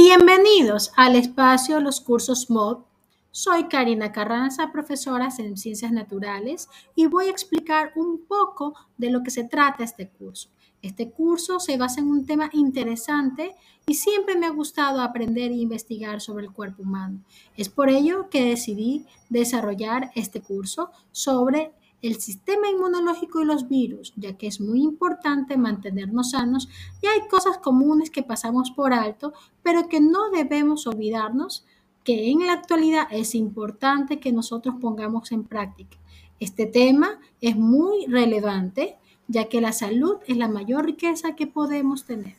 Bienvenidos al espacio Los Cursos MOD. Soy Karina Carranza, profesora en Ciencias Naturales, y voy a explicar un poco de lo que se trata este curso. Este curso se basa en un tema interesante y siempre me ha gustado aprender e investigar sobre el cuerpo humano. Es por ello que decidí desarrollar este curso sobre el sistema inmunológico y los virus, ya que es muy importante mantenernos sanos y hay cosas comunes que pasamos por alto, pero que no debemos olvidarnos que en la actualidad es importante que nosotros pongamos en práctica. Este tema es muy relevante, ya que la salud es la mayor riqueza que podemos tener.